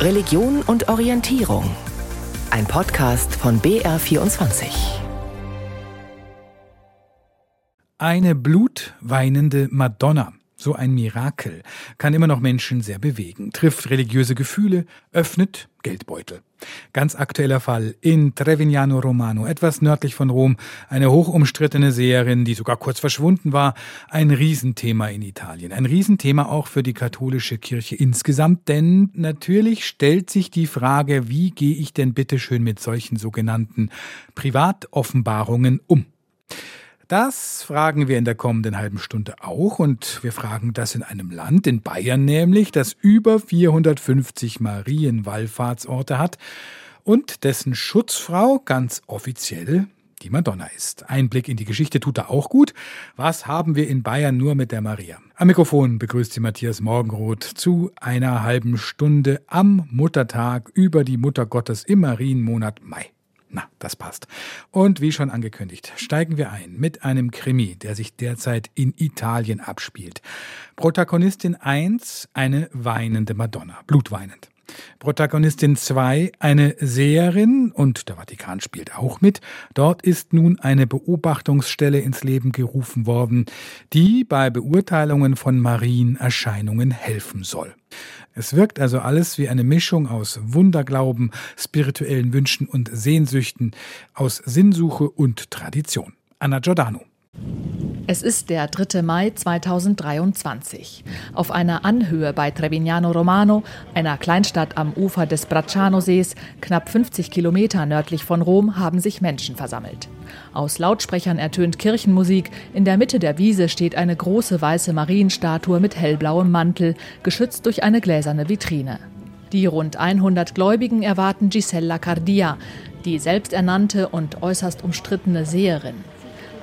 Religion und Orientierung. Ein Podcast von BR24. Eine blutweinende Madonna. So ein Mirakel kann immer noch Menschen sehr bewegen, trifft religiöse Gefühle, öffnet Geldbeutel. Ganz aktueller Fall in Trevignano Romano, etwas nördlich von Rom, eine hochumstrittene Seherin, die sogar kurz verschwunden war, ein Riesenthema in Italien, ein Riesenthema auch für die katholische Kirche insgesamt, denn natürlich stellt sich die Frage, wie gehe ich denn bitte schön mit solchen sogenannten Privatoffenbarungen um? Das fragen wir in der kommenden halben Stunde auch und wir fragen das in einem Land, in Bayern nämlich, das über 450 Marienwallfahrtsorte hat und dessen Schutzfrau ganz offiziell die Madonna ist. Ein Blick in die Geschichte tut da auch gut. Was haben wir in Bayern nur mit der Maria? Am Mikrofon begrüßt sie Matthias Morgenroth zu einer halben Stunde am Muttertag über die Mutter Gottes im Marienmonat Mai. Na, das passt. Und wie schon angekündigt, steigen wir ein mit einem Krimi, der sich derzeit in Italien abspielt. Protagonistin 1, eine weinende Madonna, blutweinend. Protagonistin 2, eine Seherin und der Vatikan spielt auch mit. Dort ist nun eine Beobachtungsstelle ins Leben gerufen worden, die bei Beurteilungen von Marienerscheinungen helfen soll. Es wirkt also alles wie eine Mischung aus Wunderglauben, spirituellen Wünschen und Sehnsüchten, aus Sinnsuche und Tradition. Anna Giordano. Es ist der 3. Mai 2023. Auf einer Anhöhe bei Trevignano Romano, einer Kleinstadt am Ufer des Bracciano-Sees, knapp 50 Kilometer nördlich von Rom, haben sich Menschen versammelt. Aus Lautsprechern ertönt Kirchenmusik. In der Mitte der Wiese steht eine große weiße Marienstatue mit hellblauem Mantel, geschützt durch eine gläserne Vitrine. Die rund 100 Gläubigen erwarten Gisella Cardia, die selbsternannte und äußerst umstrittene Seherin.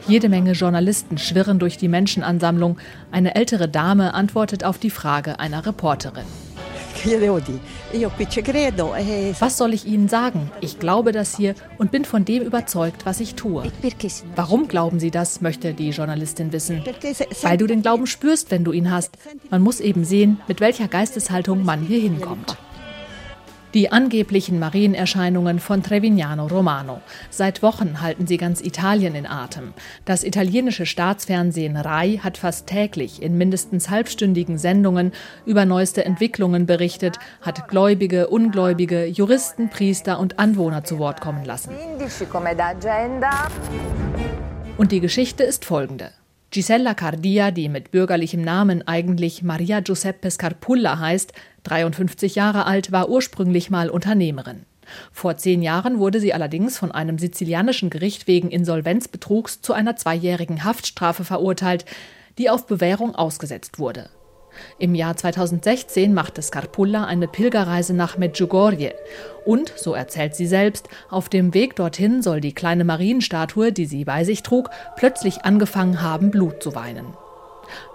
Jede Menge Journalisten schwirren durch die Menschenansammlung. Eine ältere Dame antwortet auf die Frage einer Reporterin. Was soll ich Ihnen sagen? Ich glaube das hier und bin von dem überzeugt, was ich tue. Warum glauben Sie das, möchte die Journalistin wissen. Weil du den Glauben spürst, wenn du ihn hast. Man muss eben sehen, mit welcher Geisteshaltung man hier hinkommt. Die angeblichen Marienerscheinungen von Trevignano Romano. Seit Wochen halten sie ganz Italien in Atem. Das italienische Staatsfernsehen RAI hat fast täglich in mindestens halbstündigen Sendungen über neueste Entwicklungen berichtet, hat Gläubige, Ungläubige, Juristen, Priester und Anwohner zu Wort kommen lassen. Und die Geschichte ist folgende. Gisella Cardia, die mit bürgerlichem Namen eigentlich Maria Giuseppe Scarpulla heißt, 53 Jahre alt, war ursprünglich mal Unternehmerin. Vor zehn Jahren wurde sie allerdings von einem sizilianischen Gericht wegen Insolvenzbetrugs zu einer zweijährigen Haftstrafe verurteilt, die auf Bewährung ausgesetzt wurde. Im Jahr 2016 machte Scarpulla eine Pilgerreise nach Medjugorje. Und, so erzählt sie selbst, auf dem Weg dorthin soll die kleine Marienstatue, die sie bei sich trug, plötzlich angefangen haben, Blut zu weinen.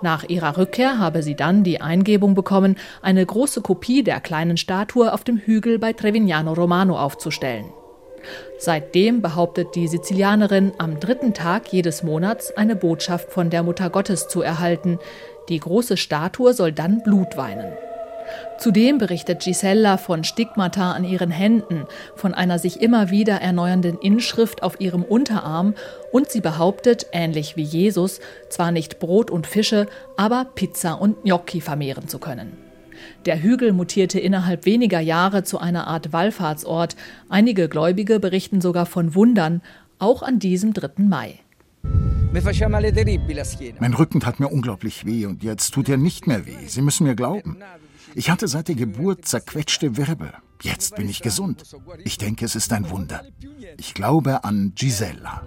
Nach ihrer Rückkehr habe sie dann die Eingebung bekommen, eine große Kopie der kleinen Statue auf dem Hügel bei Trevignano Romano aufzustellen. Seitdem behauptet die Sizilianerin, am dritten Tag jedes Monats eine Botschaft von der Mutter Gottes zu erhalten. Die große Statue soll dann Blut weinen. Zudem berichtet Gisella von Stigmata an ihren Händen, von einer sich immer wieder erneuernden Inschrift auf ihrem Unterarm und sie behauptet, ähnlich wie Jesus, zwar nicht Brot und Fische, aber Pizza und Gnocchi vermehren zu können. Der Hügel mutierte innerhalb weniger Jahre zu einer Art Wallfahrtsort. Einige Gläubige berichten sogar von Wundern, auch an diesem 3. Mai. Mein Rücken tat mir unglaublich weh und jetzt tut er nicht mehr weh. Sie müssen mir glauben. Ich hatte seit der Geburt zerquetschte Wirbel. Jetzt bin ich gesund. Ich denke, es ist ein Wunder. Ich glaube an Gisella.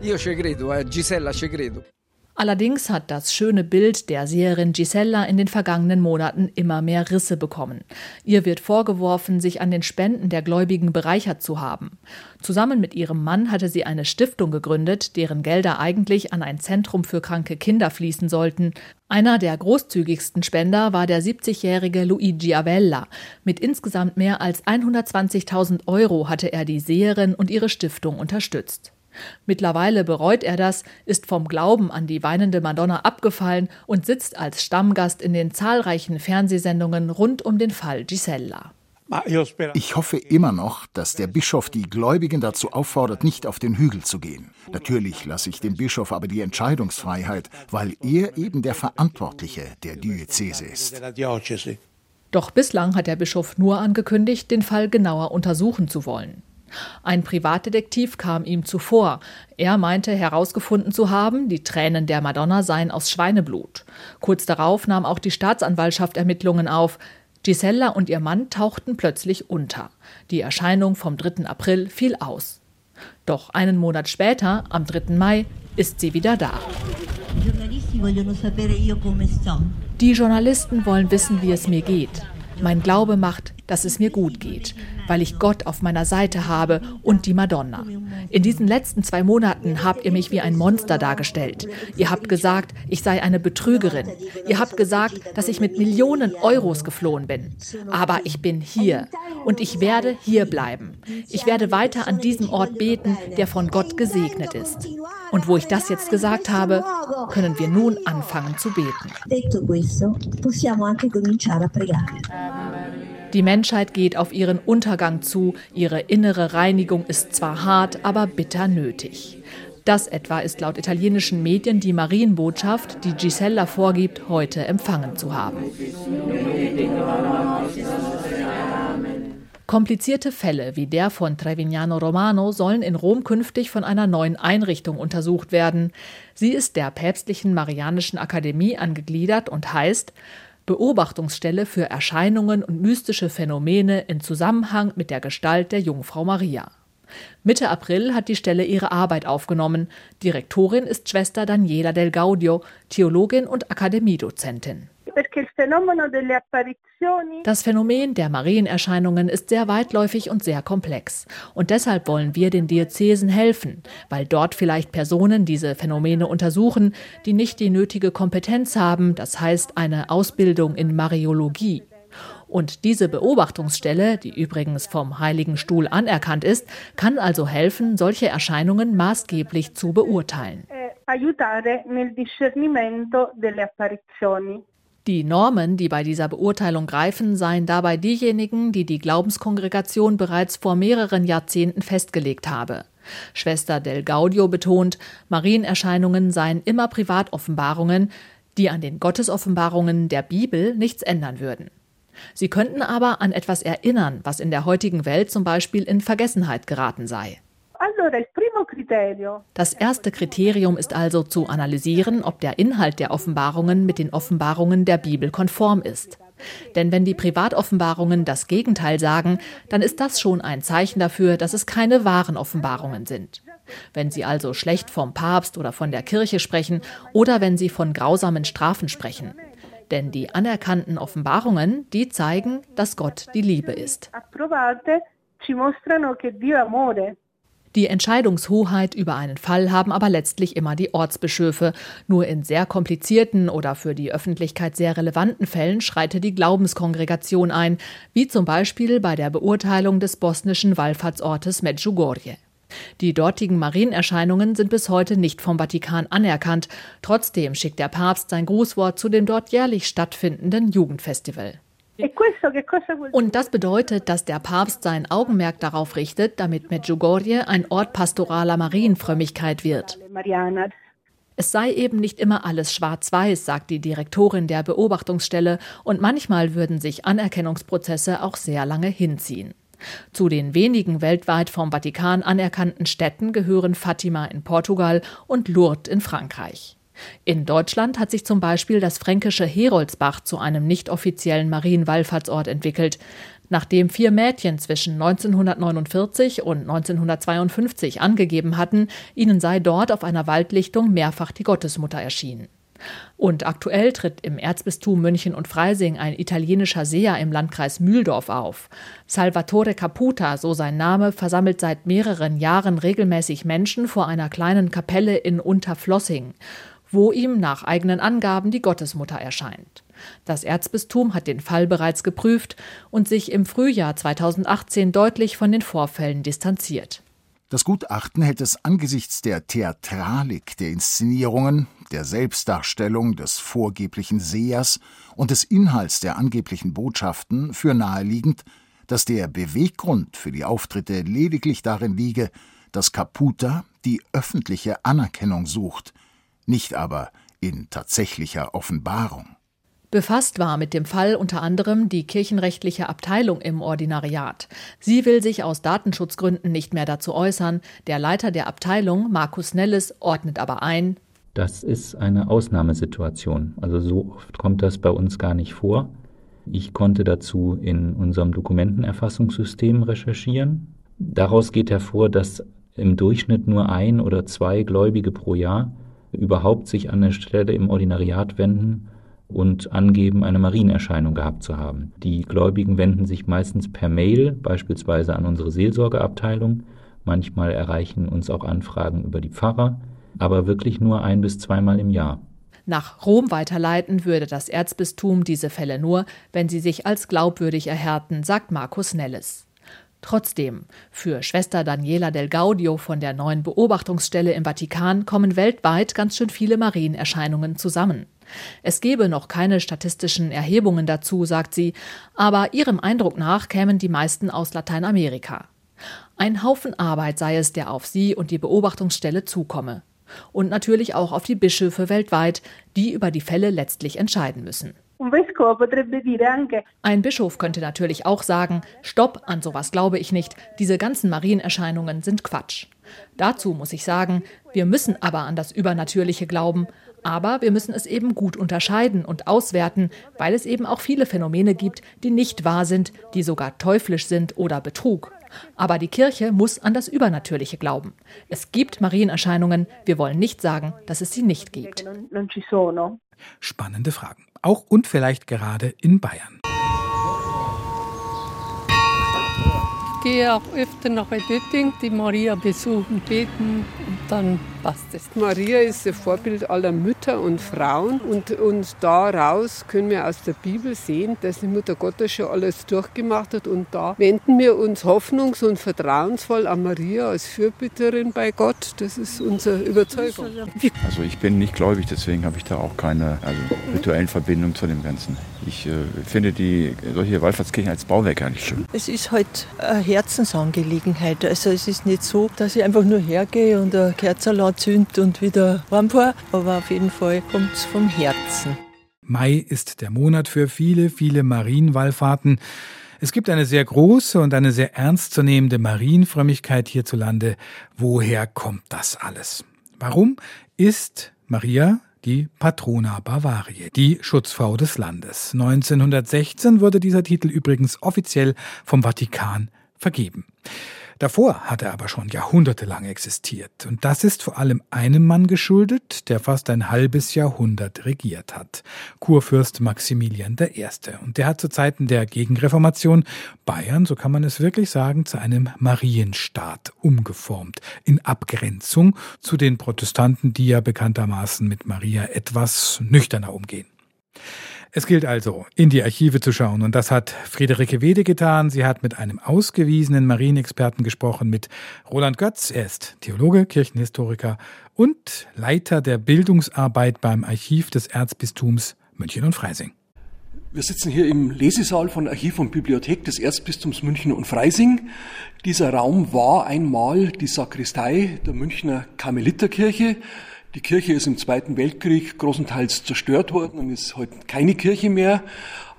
Allerdings hat das schöne Bild der Seherin Gisella in den vergangenen Monaten immer mehr Risse bekommen. Ihr wird vorgeworfen, sich an den Spenden der Gläubigen bereichert zu haben. Zusammen mit ihrem Mann hatte sie eine Stiftung gegründet, deren Gelder eigentlich an ein Zentrum für kranke Kinder fließen sollten. Einer der großzügigsten Spender war der 70-jährige Luigi Avella. Mit insgesamt mehr als 120.000 Euro hatte er die Seherin und ihre Stiftung unterstützt. Mittlerweile bereut er das, ist vom Glauben an die weinende Madonna abgefallen und sitzt als Stammgast in den zahlreichen Fernsehsendungen rund um den Fall Gisella. Ich hoffe immer noch, dass der Bischof die Gläubigen dazu auffordert, nicht auf den Hügel zu gehen. Natürlich lasse ich dem Bischof aber die Entscheidungsfreiheit, weil er eben der Verantwortliche der Diözese ist. Doch bislang hat der Bischof nur angekündigt, den Fall genauer untersuchen zu wollen. Ein Privatdetektiv kam ihm zuvor. Er meinte herausgefunden zu haben, die Tränen der Madonna seien aus Schweineblut. Kurz darauf nahm auch die Staatsanwaltschaft Ermittlungen auf. Gisella und ihr Mann tauchten plötzlich unter. Die Erscheinung vom 3. April fiel aus. Doch einen Monat später, am 3. Mai, ist sie wieder da. Die Journalisten wollen wissen, wie es mir geht. Mein Glaube macht, dass es mir gut geht, weil ich Gott auf meiner Seite habe und die Madonna. In diesen letzten zwei Monaten habt ihr mich wie ein Monster dargestellt. Ihr habt gesagt, ich sei eine Betrügerin. Ihr habt gesagt, dass ich mit Millionen Euros geflohen bin. Aber ich bin hier und ich werde hier bleiben. Ich werde weiter an diesem Ort beten, der von Gott gesegnet ist. Und wo ich das jetzt gesagt habe, können wir nun anfangen zu beten. Die Menschheit geht auf ihren Untergang zu, ihre innere Reinigung ist zwar hart, aber bitter nötig. Das etwa ist laut italienischen Medien die Marienbotschaft, die Gisella vorgibt, heute empfangen zu haben. Komplizierte Fälle wie der von Trevignano Romano sollen in Rom künftig von einer neuen Einrichtung untersucht werden. Sie ist der päpstlichen Marianischen Akademie angegliedert und heißt Beobachtungsstelle für Erscheinungen und mystische Phänomene in Zusammenhang mit der Gestalt der Jungfrau Maria. Mitte April hat die Stelle ihre Arbeit aufgenommen. Direktorin ist Schwester Daniela del Gaudio, Theologin und Akademiedozentin. Das Phänomen der Marienerscheinungen ist sehr weitläufig und sehr komplex. Und deshalb wollen wir den Diözesen helfen, weil dort vielleicht Personen diese Phänomene untersuchen, die nicht die nötige Kompetenz haben, das heißt eine Ausbildung in Mariologie. Und diese Beobachtungsstelle, die übrigens vom Heiligen Stuhl anerkannt ist, kann also helfen, solche Erscheinungen maßgeblich zu beurteilen. Eh, aiutare nel discernimento delle apparizioni. Die Normen, die bei dieser Beurteilung greifen, seien dabei diejenigen, die die Glaubenskongregation bereits vor mehreren Jahrzehnten festgelegt habe. Schwester Del Gaudio betont, Marienerscheinungen seien immer Privatoffenbarungen, die an den Gottesoffenbarungen der Bibel nichts ändern würden. Sie könnten aber an etwas erinnern, was in der heutigen Welt zum Beispiel in Vergessenheit geraten sei. Das erste Kriterium ist also zu analysieren, ob der Inhalt der Offenbarungen mit den Offenbarungen der Bibel konform ist. Denn wenn die Privatoffenbarungen das Gegenteil sagen, dann ist das schon ein Zeichen dafür, dass es keine wahren Offenbarungen sind. Wenn sie also schlecht vom Papst oder von der Kirche sprechen oder wenn sie von grausamen Strafen sprechen. Denn die anerkannten Offenbarungen, die zeigen, dass Gott die Liebe ist. Die Entscheidungshoheit über einen Fall haben aber letztlich immer die Ortsbischöfe. Nur in sehr komplizierten oder für die Öffentlichkeit sehr relevanten Fällen schreitet die Glaubenskongregation ein, wie zum Beispiel bei der Beurteilung des bosnischen Wallfahrtsortes Medjugorje. Die dortigen Marienerscheinungen sind bis heute nicht vom Vatikan anerkannt. Trotzdem schickt der Papst sein Grußwort zu dem dort jährlich stattfindenden Jugendfestival. E Und das bedeutet, dass der Papst sein Augenmerk darauf richtet, damit Medjugorje ein Ort pastoraler Marienfrömmigkeit wird. Es sei eben nicht immer alles schwarz-weiß, sagt die Direktorin der Beobachtungsstelle, und manchmal würden sich Anerkennungsprozesse auch sehr lange hinziehen. Zu den wenigen weltweit vom Vatikan anerkannten Städten gehören Fatima in Portugal und Lourdes in Frankreich. In Deutschland hat sich zum Beispiel das fränkische Heroldsbach zu einem nicht offiziellen Marienwallfahrtsort entwickelt, nachdem vier Mädchen zwischen 1949 und 1952 angegeben hatten, ihnen sei dort auf einer Waldlichtung mehrfach die Gottesmutter erschienen. Und aktuell tritt im Erzbistum München und Freising ein italienischer Seher im Landkreis Mühldorf auf. Salvatore Caputa, so sein Name, versammelt seit mehreren Jahren regelmäßig Menschen vor einer kleinen Kapelle in Unterflossing wo ihm nach eigenen Angaben die Gottesmutter erscheint. Das Erzbistum hat den Fall bereits geprüft und sich im Frühjahr 2018 deutlich von den Vorfällen distanziert. Das Gutachten hält es angesichts der Theatralik der Inszenierungen, der Selbstdarstellung des vorgeblichen Sehers und des Inhalts der angeblichen Botschaften für naheliegend, dass der Beweggrund für die Auftritte lediglich darin liege, dass Caputa die öffentliche Anerkennung sucht, nicht aber in tatsächlicher Offenbarung. Befasst war mit dem Fall unter anderem die kirchenrechtliche Abteilung im Ordinariat. Sie will sich aus Datenschutzgründen nicht mehr dazu äußern. Der Leiter der Abteilung, Markus Nelles, ordnet aber ein. Das ist eine Ausnahmesituation. Also so oft kommt das bei uns gar nicht vor. Ich konnte dazu in unserem Dokumentenerfassungssystem recherchieren. Daraus geht hervor, dass im Durchschnitt nur ein oder zwei Gläubige pro Jahr überhaupt sich an eine Stelle im Ordinariat wenden und angeben, eine Marienerscheinung gehabt zu haben. Die Gläubigen wenden sich meistens per Mail, beispielsweise an unsere Seelsorgeabteilung. Manchmal erreichen uns auch Anfragen über die Pfarrer, aber wirklich nur ein bis zweimal im Jahr. Nach Rom weiterleiten würde das Erzbistum diese Fälle nur, wenn sie sich als glaubwürdig erhärten, sagt Markus Nelles. Trotzdem, für Schwester Daniela del Gaudio von der neuen Beobachtungsstelle im Vatikan kommen weltweit ganz schön viele Marienerscheinungen zusammen. Es gebe noch keine statistischen Erhebungen dazu, sagt sie, aber ihrem Eindruck nach kämen die meisten aus Lateinamerika. Ein Haufen Arbeit sei es, der auf sie und die Beobachtungsstelle zukomme. Und natürlich auch auf die Bischöfe weltweit, die über die Fälle letztlich entscheiden müssen. Ein Bischof könnte natürlich auch sagen, Stopp, an sowas glaube ich nicht, diese ganzen Marienerscheinungen sind Quatsch. Dazu muss ich sagen, wir müssen aber an das Übernatürliche glauben, aber wir müssen es eben gut unterscheiden und auswerten, weil es eben auch viele Phänomene gibt, die nicht wahr sind, die sogar teuflisch sind oder Betrug. Aber die Kirche muss an das Übernatürliche glauben. Es gibt Marienerscheinungen, wir wollen nicht sagen, dass es sie nicht gibt. Spannende Fragen. Auch und vielleicht gerade in Bayern. Gehe auch öfter nach Edötting, die Maria besuchen, beten und dann passt es. Maria ist ein Vorbild aller Mütter und Frauen und, und daraus können wir aus der Bibel sehen, dass die Mutter Gottes schon alles durchgemacht hat und da wenden wir uns hoffnungs- und vertrauensvoll an Maria als Fürbitterin bei Gott. Das ist unsere Überzeugung. Also ich bin nicht gläubig, deswegen habe ich da auch keine also, rituellen Verbindung zu dem Ganzen. Ich äh, finde die solche Wallfahrtskirchen als Bauwerk gar nicht schön. Es ist halt eine Herzensangelegenheit. Also es ist nicht so, dass ich einfach nur hergehe und eine Kerze anzünde und wieder heimfahre, aber auf jeden Fall kommt es vom Herzen. Mai ist der Monat für viele, viele Marienwallfahrten. Es gibt eine sehr große und eine sehr ernstzunehmende Marienfrömmigkeit hierzulande. Woher kommt das alles? Warum ist Maria die Patrona Bavariae, die Schutzfrau des Landes? 1916 wurde dieser Titel übrigens offiziell vom Vatikan vergeben. Davor hat er aber schon jahrhundertelang existiert. Und das ist vor allem einem Mann geschuldet, der fast ein halbes Jahrhundert regiert hat. Kurfürst Maximilian I. Und der hat zu Zeiten der Gegenreformation Bayern, so kann man es wirklich sagen, zu einem Marienstaat umgeformt. In Abgrenzung zu den Protestanten, die ja bekanntermaßen mit Maria etwas nüchterner umgehen. Es gilt also, in die Archive zu schauen. Und das hat Friederike Wede getan. Sie hat mit einem ausgewiesenen Marienexperten gesprochen, mit Roland Götz. Er ist Theologe, Kirchenhistoriker und Leiter der Bildungsarbeit beim Archiv des Erzbistums München und Freising. Wir sitzen hier im Lesesaal von Archiv und Bibliothek des Erzbistums München und Freising. Dieser Raum war einmal die Sakristei der Münchner Karmeliterkirche. Die Kirche ist im Zweiten Weltkrieg großenteils zerstört worden und ist heute keine Kirche mehr.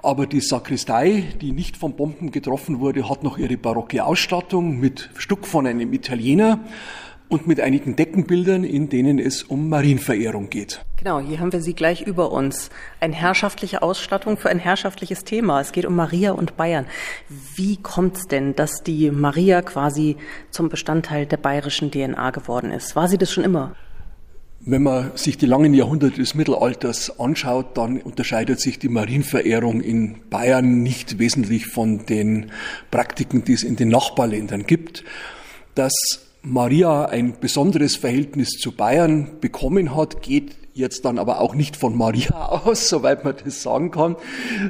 Aber die Sakristei, die nicht von Bomben getroffen wurde, hat noch ihre barocke Ausstattung mit Stuck von einem Italiener und mit einigen Deckenbildern, in denen es um Marienverehrung geht. Genau, hier haben wir sie gleich über uns. Eine herrschaftliche Ausstattung für ein herrschaftliches Thema. Es geht um Maria und Bayern. Wie kommt es denn, dass die Maria quasi zum Bestandteil der bayerischen DNA geworden ist? War sie das schon immer? Wenn man sich die langen Jahrhunderte des Mittelalters anschaut, dann unterscheidet sich die Marienverehrung in Bayern nicht wesentlich von den Praktiken, die es in den Nachbarländern gibt. Dass Maria ein besonderes Verhältnis zu Bayern bekommen hat, geht jetzt dann aber auch nicht von Maria aus, soweit man das sagen kann,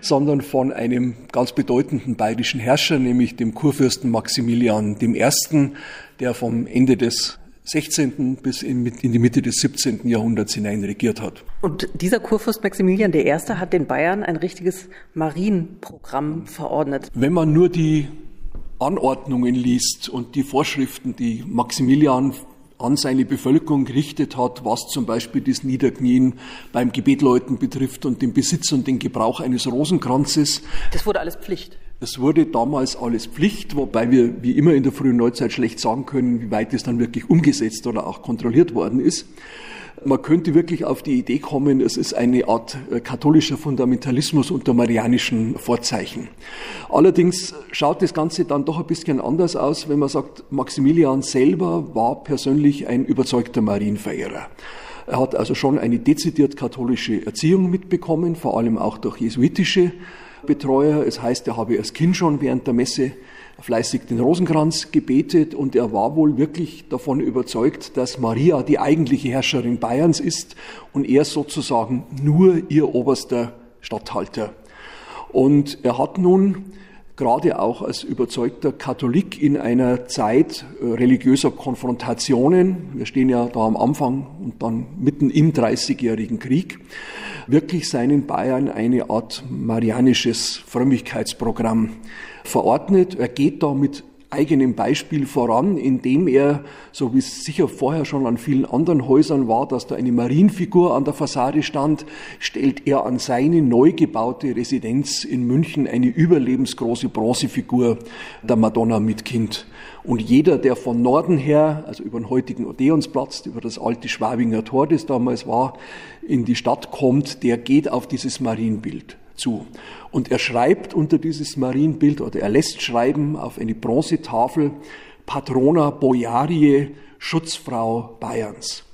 sondern von einem ganz bedeutenden bayerischen Herrscher, nämlich dem Kurfürsten Maximilian I., der vom Ende des 16. bis in, in, die Mitte des 17. Jahrhunderts hinein regiert hat. Und dieser Kurfürst Maximilian I. hat den Bayern ein richtiges Marienprogramm verordnet. Wenn man nur die Anordnungen liest und die Vorschriften, die Maximilian an seine Bevölkerung gerichtet hat, was zum Beispiel das Niederknien beim Gebetläuten betrifft und den Besitz und den Gebrauch eines Rosenkranzes. Das wurde alles Pflicht. Das wurde damals alles Pflicht, wobei wir wie immer in der frühen Neuzeit schlecht sagen können, wie weit es dann wirklich umgesetzt oder auch kontrolliert worden ist. Man könnte wirklich auf die Idee kommen, es ist eine Art äh, katholischer Fundamentalismus unter marianischen Vorzeichen. Allerdings schaut das Ganze dann doch ein bisschen anders aus, wenn man sagt, Maximilian selber war persönlich ein überzeugter Marienverehrer. Er hat also schon eine dezidiert katholische Erziehung mitbekommen, vor allem auch durch jesuitische Betreuer. Es heißt, er habe als Kind schon während der Messe fleißig den Rosenkranz gebetet und er war wohl wirklich davon überzeugt, dass Maria die eigentliche Herrscherin Bayerns ist und er sozusagen nur ihr oberster Statthalter. Und er hat nun gerade auch als überzeugter Katholik in einer Zeit äh, religiöser Konfrontationen, wir stehen ja da am Anfang und dann mitten im Dreißigjährigen Krieg, wirklich seinen Bayern eine Art marianisches Frömmigkeitsprogramm verordnet. Er geht da mit eigenem Beispiel voran, indem er, so wie es sicher vorher schon an vielen anderen Häusern war, dass da eine Marienfigur an der Fassade stand, stellt er an seine neu gebaute Residenz in München eine überlebensgroße Bronzefigur der Madonna mit Kind. Und jeder, der von Norden her, also über den heutigen Odeonsplatz, über das alte Schwabinger Tor, das damals war, in die Stadt kommt, der geht auf dieses Marienbild zu. Und er schreibt unter dieses Marienbild oder er lässt schreiben auf eine Bronzetafel Patrona Bojarie, Schutzfrau Bayerns.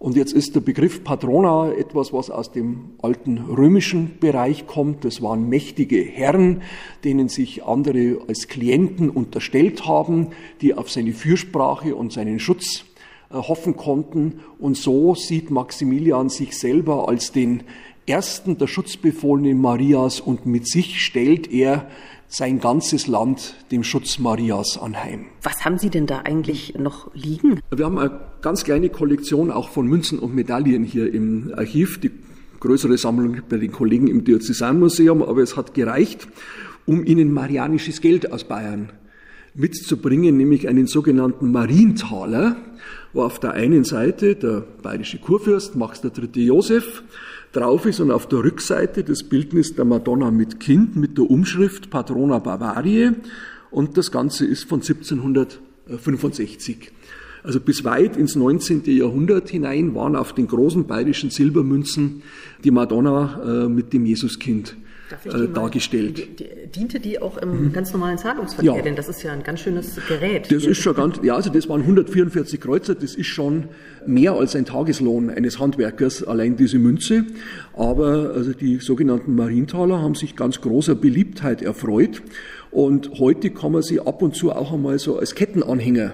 Und jetzt ist der Begriff Patrona etwas, was aus dem alten römischen Bereich kommt. Das waren mächtige Herren, denen sich andere als Klienten unterstellt haben, die auf seine Fürsprache und seinen Schutz äh, hoffen konnten. Und so sieht Maximilian sich selber als den ersten der Schutzbefohlenen Marias und mit sich stellt er sein ganzes Land dem Schutz Marias anheim. Was haben Sie denn da eigentlich noch liegen? Wir haben eine ganz kleine Kollektion auch von Münzen und Medaillen hier im Archiv. Die größere Sammlung bei den Kollegen im Diözesanmuseum, aber es hat gereicht, um Ihnen marianisches Geld aus Bayern mitzubringen, nämlich einen sogenannten Marientaler, wo auf der einen Seite der bayerische Kurfürst Max III. Josef drauf ist und auf der Rückseite das Bildnis der Madonna mit Kind mit der Umschrift Patrona Bavariae und das Ganze ist von 1765. Also bis weit ins 19. Jahrhundert hinein waren auf den großen bayerischen Silbermünzen die Madonna äh, mit dem Jesuskind äh, dargestellt. Die, die, diente die auch im mhm. ganz normalen Zahlungsverkehr? Ja. Denn das ist ja ein ganz schönes Gerät. Das ist schon ganz, ja, also das waren 144 Kreuzer, das ist schon mehr als ein Tageslohn eines Handwerkers, allein diese Münze. Aber also die sogenannten Marientaler haben sich ganz großer Beliebtheit erfreut. Und heute kann man sie ab und zu auch einmal so als Kettenanhänger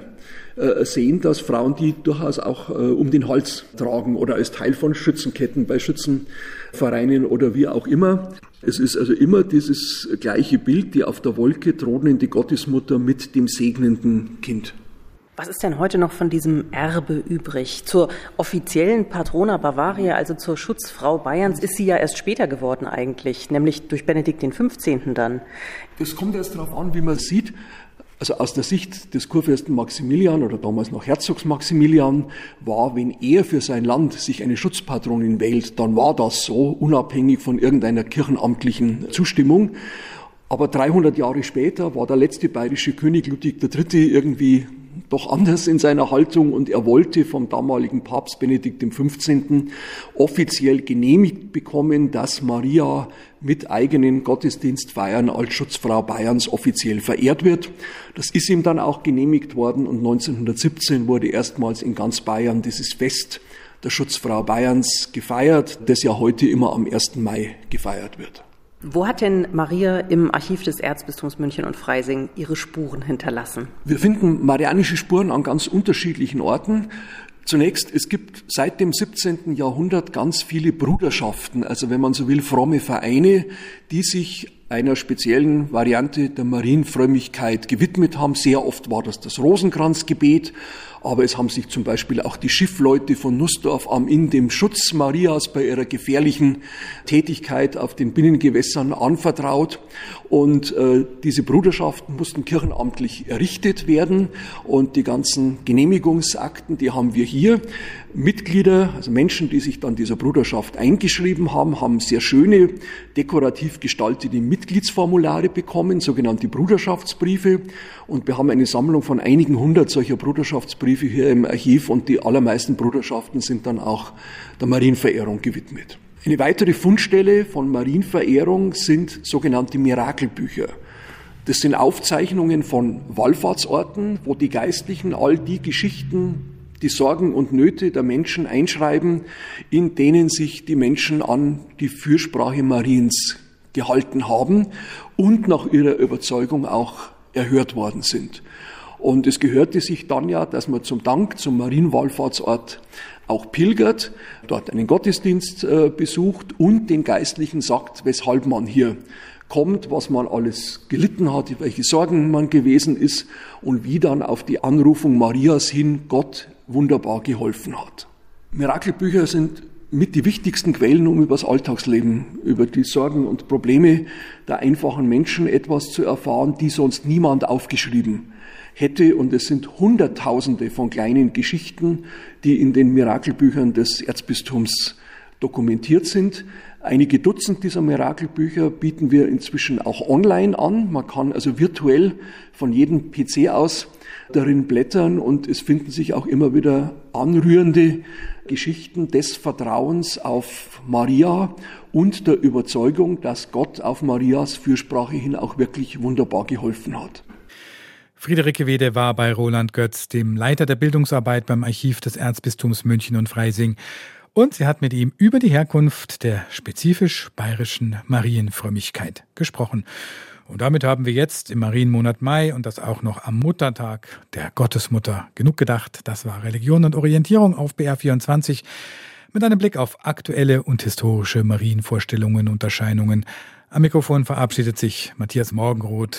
äh, sehen, dass Frauen die durchaus auch äh, um den Hals tragen oder als Teil von Schützenketten bei Schützenvereinen oder wie auch immer. Es ist also immer dieses gleiche Bild, die auf der Wolke thronende Gottesmutter mit dem segnenden Kind. Was ist denn heute noch von diesem Erbe übrig? Zur offiziellen Patrona Bavaria, also zur Schutzfrau Bayerns, ist sie ja erst später geworden eigentlich, nämlich durch Benedikt XV. dann. Das kommt erst darauf an, wie man sieht. Also aus der Sicht des Kurfürsten Maximilian oder damals noch Herzogs Maximilian war, wenn er für sein Land sich eine Schutzpatronin wählt, dann war das so, unabhängig von irgendeiner kirchenamtlichen Zustimmung. Aber 300 Jahre später war der letzte bayerische König Ludwig III. irgendwie doch anders in seiner Haltung und er wollte vom damaligen Papst Benedikt XV. offiziell genehmigt bekommen, dass Maria mit eigenen Gottesdienstfeiern als Schutzfrau Bayerns offiziell verehrt wird. Das ist ihm dann auch genehmigt worden und 1917 wurde erstmals in ganz Bayern dieses Fest der Schutzfrau Bayerns gefeiert, das ja heute immer am 1. Mai gefeiert wird. Wo hat denn Maria im Archiv des Erzbistums München und Freising ihre Spuren hinterlassen? Wir finden marianische Spuren an ganz unterschiedlichen Orten. Zunächst, es gibt seit dem 17. Jahrhundert ganz viele Bruderschaften, also wenn man so will, fromme Vereine, die sich einer speziellen Variante der Marienfrömmigkeit gewidmet haben. Sehr oft war das das Rosenkranzgebet, aber es haben sich zum Beispiel auch die Schiffleute von Nussdorf am Inn dem Schutz Marias bei ihrer gefährlichen Tätigkeit auf den Binnengewässern anvertraut. Und äh, diese Bruderschaften mussten kirchenamtlich errichtet werden und die ganzen Genehmigungsakten, die haben wir hier. Mitglieder, also Menschen, die sich dann dieser Bruderschaft eingeschrieben haben, haben sehr schöne, dekorativ gestaltete Mitgliedsformulare bekommen, sogenannte Bruderschaftsbriefe. Und wir haben eine Sammlung von einigen hundert solcher Bruderschaftsbriefe hier im Archiv und die allermeisten Bruderschaften sind dann auch der Marienverehrung gewidmet. Eine weitere Fundstelle von Marienverehrung sind sogenannte Mirakelbücher. Das sind Aufzeichnungen von Wallfahrtsorten, wo die Geistlichen all die Geschichten die Sorgen und Nöte der Menschen einschreiben, in denen sich die Menschen an die Fürsprache Mariens gehalten haben und nach ihrer Überzeugung auch erhört worden sind. Und es gehörte sich dann ja, dass man zum Dank zum Marienwallfahrtsort auch pilgert, dort einen Gottesdienst äh, besucht und den Geistlichen sagt, weshalb man hier kommt, was man alles gelitten hat, welche Sorgen man gewesen ist und wie dann auf die Anrufung Marias hin Gott wunderbar geholfen hat. Mirakelbücher sind mit die wichtigsten Quellen, um über das Alltagsleben, über die Sorgen und Probleme der einfachen Menschen etwas zu erfahren, die sonst niemand aufgeschrieben hätte. Und es sind Hunderttausende von kleinen Geschichten, die in den Mirakelbüchern des Erzbistums dokumentiert sind. Einige Dutzend dieser Mirakelbücher bieten wir inzwischen auch online an. Man kann also virtuell von jedem PC aus darin blättern und es finden sich auch immer wieder anrührende Geschichten des Vertrauens auf Maria und der Überzeugung, dass Gott auf Marias Fürsprache hin auch wirklich wunderbar geholfen hat. Friederike Wede war bei Roland Götz, dem Leiter der Bildungsarbeit beim Archiv des Erzbistums München und Freising. Und sie hat mit ihm über die Herkunft der spezifisch bayerischen Marienfrömmigkeit gesprochen. Und damit haben wir jetzt im Marienmonat Mai und das auch noch am Muttertag der Gottesmutter genug gedacht. Das war Religion und Orientierung auf BR24 mit einem Blick auf aktuelle und historische Marienvorstellungen und Erscheinungen. Am Mikrofon verabschiedet sich Matthias Morgenroth.